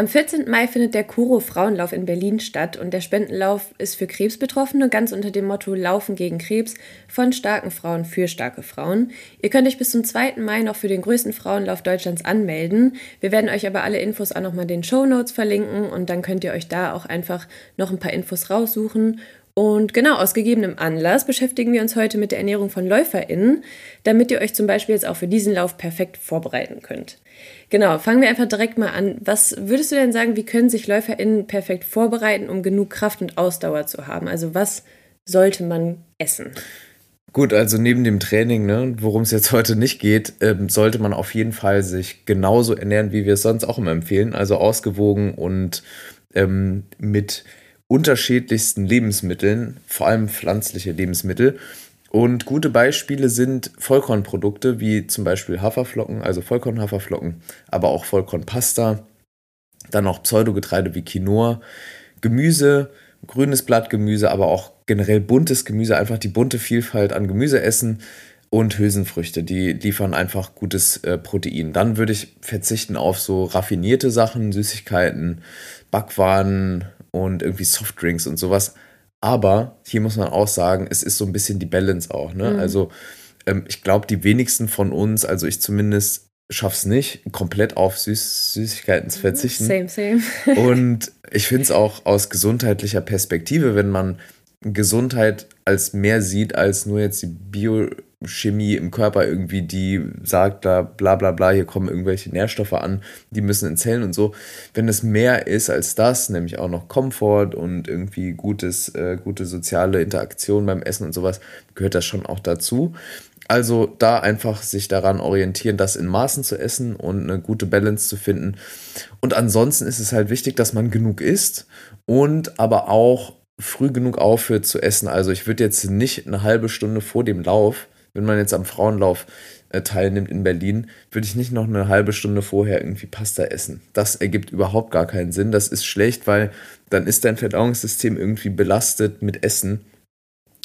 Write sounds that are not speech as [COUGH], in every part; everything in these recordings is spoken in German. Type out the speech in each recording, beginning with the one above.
Am 14. Mai findet der Kuro Frauenlauf in Berlin statt und der Spendenlauf ist für Krebsbetroffene ganz unter dem Motto Laufen gegen Krebs von starken Frauen für starke Frauen. Ihr könnt euch bis zum 2. Mai noch für den größten Frauenlauf Deutschlands anmelden. Wir werden euch aber alle Infos auch nochmal in den Show Notes verlinken und dann könnt ihr euch da auch einfach noch ein paar Infos raussuchen und genau aus gegebenem Anlass beschäftigen wir uns heute mit der Ernährung von LäuferInnen, damit ihr euch zum Beispiel jetzt auch für diesen Lauf perfekt vorbereiten könnt. Genau, fangen wir einfach direkt mal an. Was würdest du denn sagen, wie können sich LäuferInnen perfekt vorbereiten, um genug Kraft und Ausdauer zu haben? Also was sollte man essen? Gut, also neben dem Training, ne, worum es jetzt heute nicht geht, ähm, sollte man auf jeden Fall sich genauso ernähren, wie wir es sonst auch immer empfehlen. Also ausgewogen und ähm, mit unterschiedlichsten Lebensmitteln, vor allem pflanzliche Lebensmittel. Und gute Beispiele sind Vollkornprodukte wie zum Beispiel Haferflocken, also Vollkornhaferflocken, aber auch Vollkornpasta, dann auch Pseudogetreide wie Quinoa, Gemüse, grünes Blattgemüse, aber auch generell buntes Gemüse, einfach die bunte Vielfalt an Gemüse essen und Hülsenfrüchte, die liefern einfach gutes äh, Protein. Dann würde ich verzichten auf so raffinierte Sachen, Süßigkeiten, Backwaren, und irgendwie Softdrinks und sowas. Aber hier muss man auch sagen, es ist so ein bisschen die Balance auch. Ne? Mhm. Also ähm, ich glaube, die wenigsten von uns, also ich zumindest, schaff's nicht, komplett auf Süß Süßigkeiten zu verzichten. Same, same. [LAUGHS] und ich finde es auch aus gesundheitlicher Perspektive, wenn man Gesundheit als mehr sieht als nur jetzt die Biochemie im Körper irgendwie, die sagt da bla bla bla, hier kommen irgendwelche Nährstoffe an, die müssen in Zellen und so. Wenn es mehr ist als das, nämlich auch noch Komfort und irgendwie gutes, äh, gute soziale Interaktion beim Essen und sowas, gehört das schon auch dazu. Also da einfach sich daran orientieren, das in Maßen zu essen und eine gute Balance zu finden. Und ansonsten ist es halt wichtig, dass man genug isst und aber auch früh genug aufhört zu essen. Also ich würde jetzt nicht eine halbe Stunde vor dem Lauf, wenn man jetzt am Frauenlauf äh, teilnimmt in Berlin, würde ich nicht noch eine halbe Stunde vorher irgendwie Pasta essen. Das ergibt überhaupt gar keinen Sinn. Das ist schlecht, weil dann ist dein Verdauungssystem irgendwie belastet mit Essen.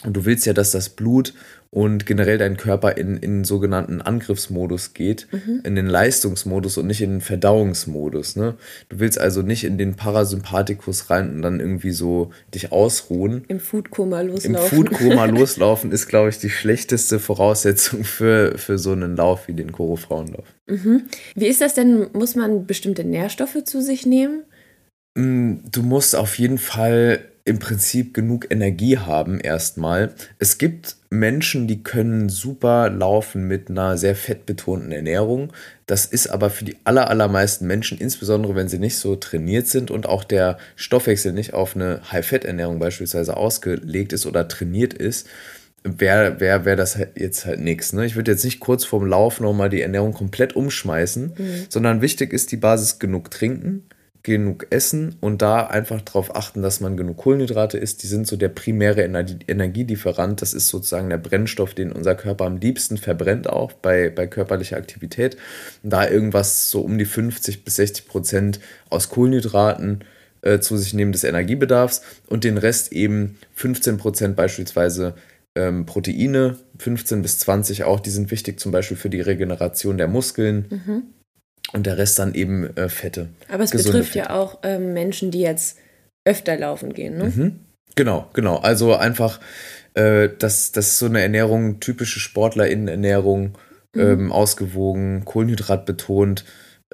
Und du willst ja, dass das Blut und generell dein Körper in, in sogenannten Angriffsmodus geht, mhm. in den Leistungsmodus und nicht in den Verdauungsmodus. Ne? Du willst also nicht in den Parasympathikus rein und dann irgendwie so dich ausruhen. Im Foodkoma loslaufen. Im Foodkoma [LAUGHS] loslaufen ist, glaube ich, die schlechteste Voraussetzung für, für so einen Lauf wie den Koro-Frauenlauf. Mhm. Wie ist das denn? Muss man bestimmte Nährstoffe zu sich nehmen? Mm, du musst auf jeden Fall im Prinzip genug Energie haben erstmal. Es gibt Menschen, die können super laufen mit einer sehr fettbetonten Ernährung. Das ist aber für die aller, allermeisten Menschen, insbesondere wenn sie nicht so trainiert sind und auch der Stoffwechsel nicht auf eine High-Fett-Ernährung beispielsweise ausgelegt ist oder trainiert ist, wäre wär, wär das halt jetzt halt nichts. Ne? Ich würde jetzt nicht kurz vorm Lauf nochmal die Ernährung komplett umschmeißen, mhm. sondern wichtig ist die Basis genug trinken genug essen und da einfach darauf achten, dass man genug Kohlenhydrate isst. Die sind so der primäre Energielieferant. Das ist sozusagen der Brennstoff, den unser Körper am liebsten verbrennt, auch bei, bei körperlicher Aktivität. Da irgendwas so um die 50 bis 60 Prozent aus Kohlenhydraten äh, zu sich nehmen des Energiebedarfs und den Rest eben 15 Prozent beispielsweise ähm, Proteine, 15 bis 20 auch, die sind wichtig zum Beispiel für die Regeneration der Muskeln. Mhm und der Rest dann eben äh, Fette. Aber es betrifft Fette. ja auch ähm, Menschen, die jetzt öfter laufen gehen, ne? Mhm. Genau, genau. Also einfach, äh, das, das ist so eine Ernährung, typische SportlerInnen-Ernährung, mhm. ähm, ausgewogen, Kohlenhydrat betont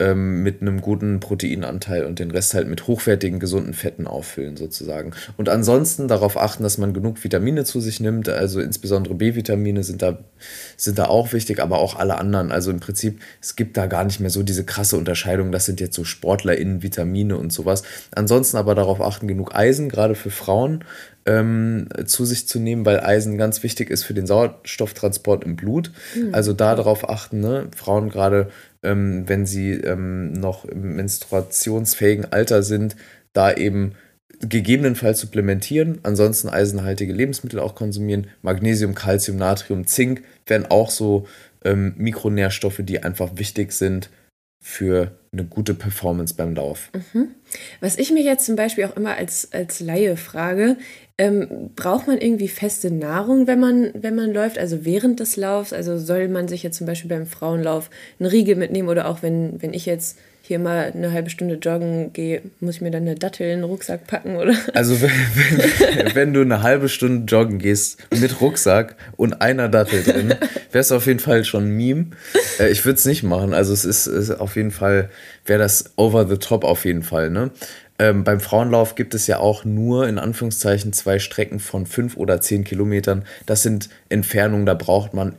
ähm, mit einem guten Proteinanteil und den Rest halt mit hochwertigen, gesunden Fetten auffüllen sozusagen. Und ansonsten darauf achten, dass man genug Vitamine zu sich nimmt, also insbesondere B-Vitamine sind da, sind da auch wichtig, aber auch alle anderen. Also im Prinzip, es gibt da gar nicht mehr so diese krasse Unterscheidung, das sind jetzt so SportlerInnen, Vitamine und sowas. Ansonsten aber darauf achten, genug Eisen, gerade für Frauen, ähm, zu sich zu nehmen, weil Eisen ganz wichtig ist für den Sauerstofftransport im Blut. Mhm. Also da darauf achten, ne? Frauen gerade ähm, wenn sie ähm, noch im menstruationsfähigen Alter sind, da eben gegebenenfalls supplementieren, ansonsten eisenhaltige Lebensmittel auch konsumieren. Magnesium, Calcium, Natrium, Zink wären auch so ähm, Mikronährstoffe, die einfach wichtig sind für eine gute Performance beim Lauf. Mhm. Was ich mir jetzt zum Beispiel auch immer als, als Laie frage, ähm, braucht man irgendwie feste Nahrung, wenn man, wenn man läuft, also während des Laufs? Also soll man sich jetzt zum Beispiel beim Frauenlauf eine Riegel mitnehmen oder auch wenn, wenn ich jetzt hier mal eine halbe Stunde joggen gehe, muss ich mir dann eine Dattel in den Rucksack packen, oder? Also wenn, wenn, [LAUGHS] wenn du eine halbe Stunde joggen gehst mit Rucksack und einer Dattel drin, wärst du auf jeden Fall schon ein Meme. Äh, ich würde es nicht machen. Also es ist, ist auf jeden Fall, wäre das over the top auf jeden Fall. Ne? Ähm, beim Frauenlauf gibt es ja auch nur in Anführungszeichen zwei Strecken von fünf oder zehn Kilometern. Das sind Entfernungen, da braucht man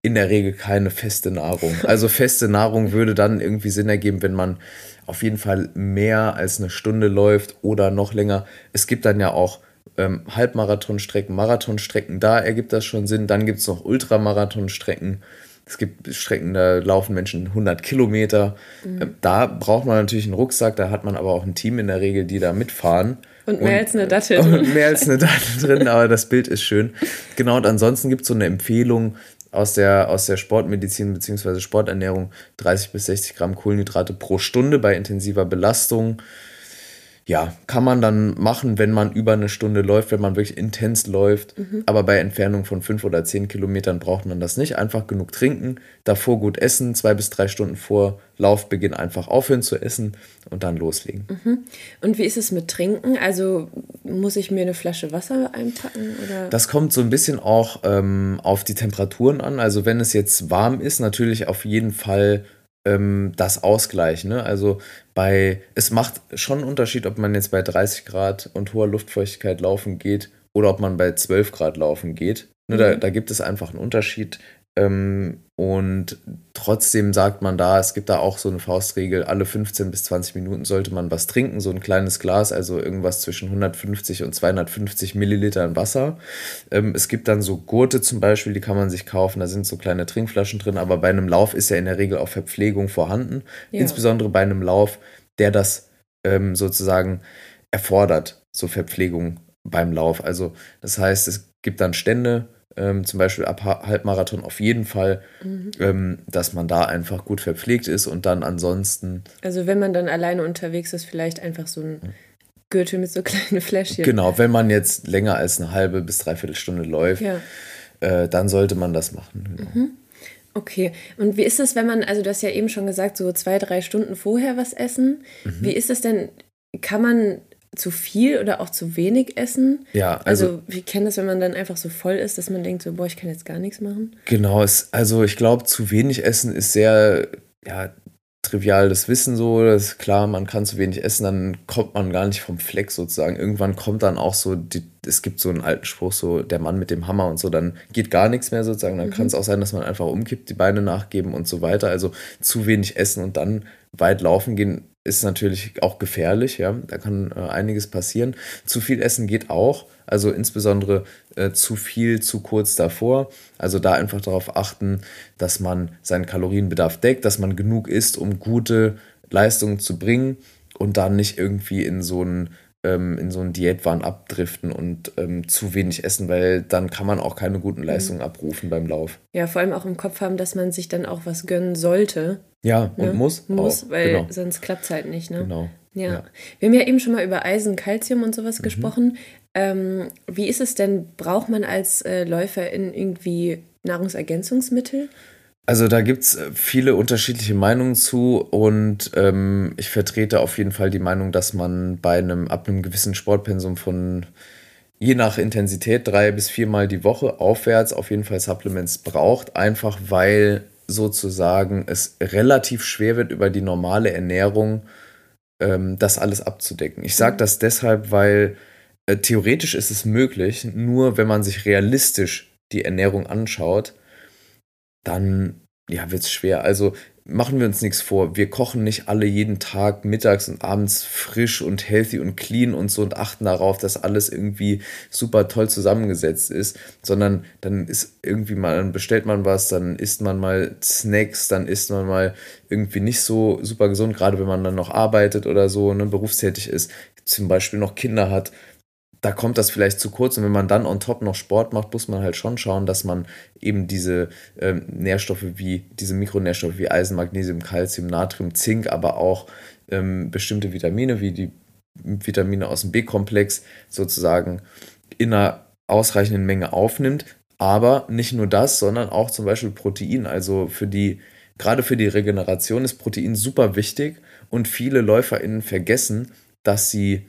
in der Regel keine feste Nahrung. [LAUGHS] Also feste Nahrung würde dann irgendwie Sinn ergeben, wenn man auf jeden Fall mehr als eine Stunde läuft oder noch länger. Es gibt dann ja auch ähm, Halbmarathonstrecken, Marathonstrecken, da ergibt das schon Sinn. Dann gibt es noch Ultramarathonstrecken. Es gibt Strecken, da laufen Menschen 100 Kilometer. Mhm. Ähm, da braucht man natürlich einen Rucksack, da hat man aber auch ein Team in der Regel, die da mitfahren. Und mehr und, als eine Dattel [LAUGHS] drin. Und mehr als eine Dattel drin, aber das Bild ist schön. Genau, und ansonsten gibt es so eine Empfehlung, aus der, aus der Sportmedizin bzw. Sporternährung 30 bis 60 Gramm Kohlenhydrate pro Stunde bei intensiver Belastung. Ja, kann man dann machen, wenn man über eine Stunde läuft, wenn man wirklich intens läuft. Mhm. Aber bei Entfernung von fünf oder zehn Kilometern braucht man das nicht. Einfach genug trinken, davor gut essen, zwei bis drei Stunden vor Laufbeginn einfach aufhören zu essen und dann loslegen. Mhm. Und wie ist es mit Trinken? Also muss ich mir eine Flasche Wasser einpacken? Oder? Das kommt so ein bisschen auch ähm, auf die Temperaturen an. Also wenn es jetzt warm ist, natürlich auf jeden Fall ähm, das ausgleichen. Ne? Also bei, es macht schon einen Unterschied, ob man jetzt bei 30 Grad und hoher Luftfeuchtigkeit laufen geht oder ob man bei 12 Grad laufen geht. Ne, mhm. da, da gibt es einfach einen Unterschied. Ähm, und trotzdem sagt man da, es gibt da auch so eine Faustregel, alle 15 bis 20 Minuten sollte man was trinken, so ein kleines Glas, also irgendwas zwischen 150 und 250 Millilitern Wasser. Ähm, es gibt dann so Gurte zum Beispiel, die kann man sich kaufen, da sind so kleine Trinkflaschen drin, aber bei einem Lauf ist ja in der Regel auch Verpflegung vorhanden, ja. insbesondere bei einem Lauf, der das ähm, sozusagen erfordert, so Verpflegung beim Lauf. Also das heißt, es gibt dann Stände, ähm, zum Beispiel ab Halbmarathon auf jeden Fall, mhm. ähm, dass man da einfach gut verpflegt ist und dann ansonsten. Also wenn man dann alleine unterwegs ist, vielleicht einfach so ein Gürtel mit so [LAUGHS] kleinen Fläschchen. Genau, wenn man jetzt länger als eine halbe bis dreiviertel Stunde läuft, ja. äh, dann sollte man das machen. Genau. Mhm. Okay, und wie ist es, wenn man, also du hast ja eben schon gesagt, so zwei, drei Stunden vorher was essen. Mhm. Wie ist es denn, kann man zu viel oder auch zu wenig essen. Ja, also, also wie kennt das, wenn man dann einfach so voll ist, dass man denkt, so, boah, ich kann jetzt gar nichts machen? Genau, es, also ich glaube, zu wenig essen ist sehr, ja, trivial das Wissen so, das ist klar, man kann zu wenig essen, dann kommt man gar nicht vom Fleck sozusagen. Irgendwann kommt dann auch so, die, es gibt so einen alten Spruch, so der Mann mit dem Hammer und so, dann geht gar nichts mehr sozusagen. Dann mhm. kann es auch sein, dass man einfach umkippt, die Beine nachgeben und so weiter. Also zu wenig essen und dann weit laufen gehen ist natürlich auch gefährlich, ja. Da kann äh, einiges passieren. Zu viel Essen geht auch, also insbesondere äh, zu viel zu kurz davor. Also da einfach darauf achten, dass man seinen Kalorienbedarf deckt, dass man genug isst, um gute Leistungen zu bringen und dann nicht irgendwie in so einen ähm, in so einen Diätwahn abdriften und ähm, zu wenig essen, weil dann kann man auch keine guten mhm. Leistungen mhm. abrufen beim Lauf. Ja, vor allem auch im Kopf haben, dass man sich dann auch was gönnen sollte. Ja, und ne? muss. Muss, auch. weil genau. sonst klappt es halt nicht. Ne? Genau. Ja. ja. Wir haben ja eben schon mal über Eisen, Kalzium und sowas mhm. gesprochen. Ähm, wie ist es denn, braucht man als äh, Läufer in irgendwie Nahrungsergänzungsmittel? Also da gibt es äh, viele unterschiedliche Meinungen zu und ähm, ich vertrete auf jeden Fall die Meinung, dass man bei einem ab einem gewissen Sportpensum von je nach Intensität drei bis viermal die Woche aufwärts auf jeden Fall Supplements braucht, einfach weil sozusagen es relativ schwer wird über die normale Ernährung ähm, das alles abzudecken. Ich sage mhm. das deshalb, weil äh, theoretisch ist es möglich, nur wenn man sich realistisch die Ernährung anschaut, dann ja, wird es schwer. Also machen wir uns nichts vor. Wir kochen nicht alle jeden Tag mittags und abends frisch und healthy und clean und so und achten darauf, dass alles irgendwie super toll zusammengesetzt ist, sondern dann ist irgendwie mal, dann bestellt man was, dann isst man mal Snacks, dann isst man mal irgendwie nicht so super gesund, gerade wenn man dann noch arbeitet oder so, ne, berufstätig ist. zum Beispiel noch Kinder hat, da kommt das vielleicht zu kurz. Und wenn man dann on top noch Sport macht, muss man halt schon schauen, dass man eben diese ähm, Nährstoffe wie, diese Mikronährstoffe wie Eisen, Magnesium, Calcium, Natrium, Zink, aber auch ähm, bestimmte Vitamine wie die Vitamine aus dem B-Komplex sozusagen in einer ausreichenden Menge aufnimmt. Aber nicht nur das, sondern auch zum Beispiel Protein. Also für die, gerade für die Regeneration ist Protein super wichtig und viele LäuferInnen vergessen, dass sie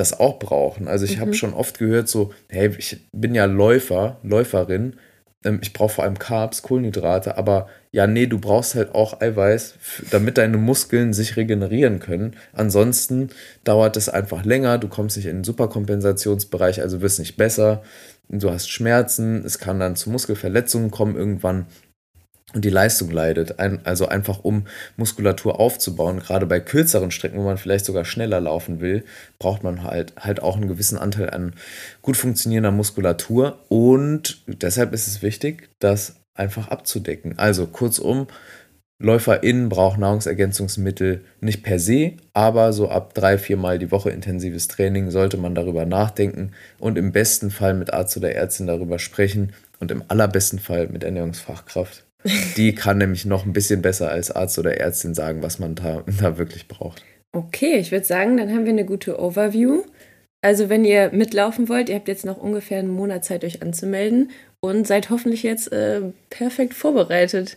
das auch brauchen. Also ich mhm. habe schon oft gehört so, hey, ich bin ja Läufer, Läuferin, ähm, ich brauche vor allem Carbs, Kohlenhydrate, aber ja, nee, du brauchst halt auch Eiweiß, damit deine Muskeln sich regenerieren können. Ansonsten dauert es einfach länger, du kommst nicht in den Superkompensationsbereich, also wirst nicht besser, du hast Schmerzen, es kann dann zu Muskelverletzungen kommen irgendwann und die Leistung leidet. Ein, also einfach um Muskulatur aufzubauen, gerade bei kürzeren Strecken, wo man vielleicht sogar schneller laufen will, braucht man halt, halt auch einen gewissen Anteil an gut funktionierender Muskulatur. Und deshalb ist es wichtig, das einfach abzudecken. Also kurzum, LäuferInnen brauchen Nahrungsergänzungsmittel nicht per se, aber so ab drei, viermal die Woche intensives Training sollte man darüber nachdenken und im besten Fall mit Arzt oder Ärztin darüber sprechen und im allerbesten Fall mit Ernährungsfachkraft. Die kann nämlich noch ein bisschen besser als Arzt oder Ärztin sagen, was man da, [LAUGHS] da wirklich braucht. Okay, ich würde sagen, dann haben wir eine gute Overview. Also wenn ihr mitlaufen wollt, ihr habt jetzt noch ungefähr einen Monat Zeit, euch anzumelden und seid hoffentlich jetzt äh, perfekt vorbereitet.